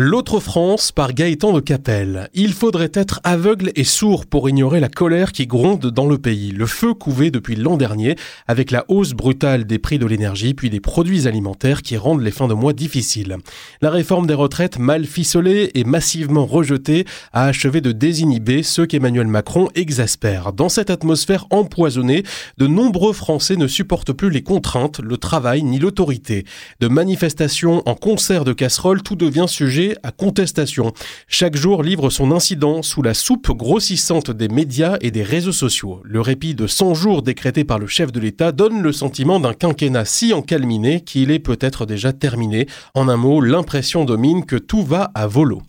L'autre France par Gaëtan de Capelle. Il faudrait être aveugle et sourd pour ignorer la colère qui gronde dans le pays. Le feu couvé depuis l'an dernier avec la hausse brutale des prix de l'énergie puis des produits alimentaires qui rendent les fins de mois difficiles. La réforme des retraites mal ficelée et massivement rejetée a achevé de désinhiber ceux qu'Emmanuel Macron exaspère. Dans cette atmosphère empoisonnée, de nombreux Français ne supportent plus les contraintes, le travail ni l'autorité. De manifestations en concert de casseroles, tout devient sujet à contestation. Chaque jour livre son incident sous la soupe grossissante des médias et des réseaux sociaux. Le répit de 100 jours décrété par le chef de l'État donne le sentiment d'un quinquennat si encalminé qu'il est peut-être déjà terminé. En un mot, l'impression domine que tout va à volo.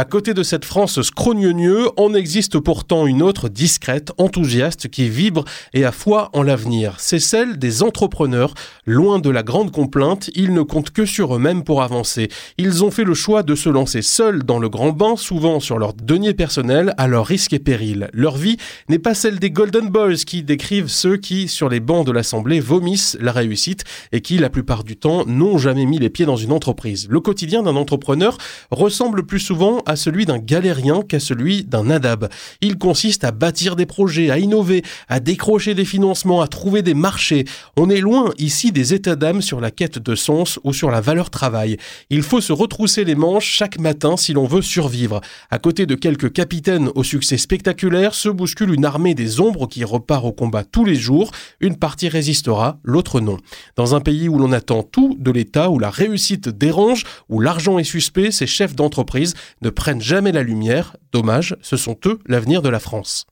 À côté de cette France scrogneux, en existe pourtant une autre discrète, enthousiaste, qui vibre et a foi en l'avenir. C'est celle des entrepreneurs. Loin de la grande complainte, ils ne comptent que sur eux-mêmes pour avancer. Ils ont fait le choix de se lancer seuls dans le grand bain, souvent sur leur denier personnel, à leur risque et péril. Leur vie n'est pas celle des Golden Boys qui décrivent ceux qui, sur les bancs de l'Assemblée, vomissent la réussite et qui, la plupart du temps, n'ont jamais mis les pieds dans une entreprise. Le quotidien d'un entrepreneur ressemble plus souvent celui d'un galérien qu'à celui d'un adab. Il consiste à bâtir des projets, à innover, à décrocher des financements, à trouver des marchés. On est loin ici des états d'âme sur la quête de sens ou sur la valeur travail. Il faut se retrousser les manches chaque matin si l'on veut survivre. À côté de quelques capitaines au succès spectaculaire, se bouscule une armée des ombres qui repart au combat tous les jours. Une partie résistera, l'autre non. Dans un pays où l'on attend tout de l'État, où la réussite dérange, où l'argent est suspect, ces chefs d'entreprise ne prennent jamais la lumière. Dommage, ce sont eux l'avenir de la France.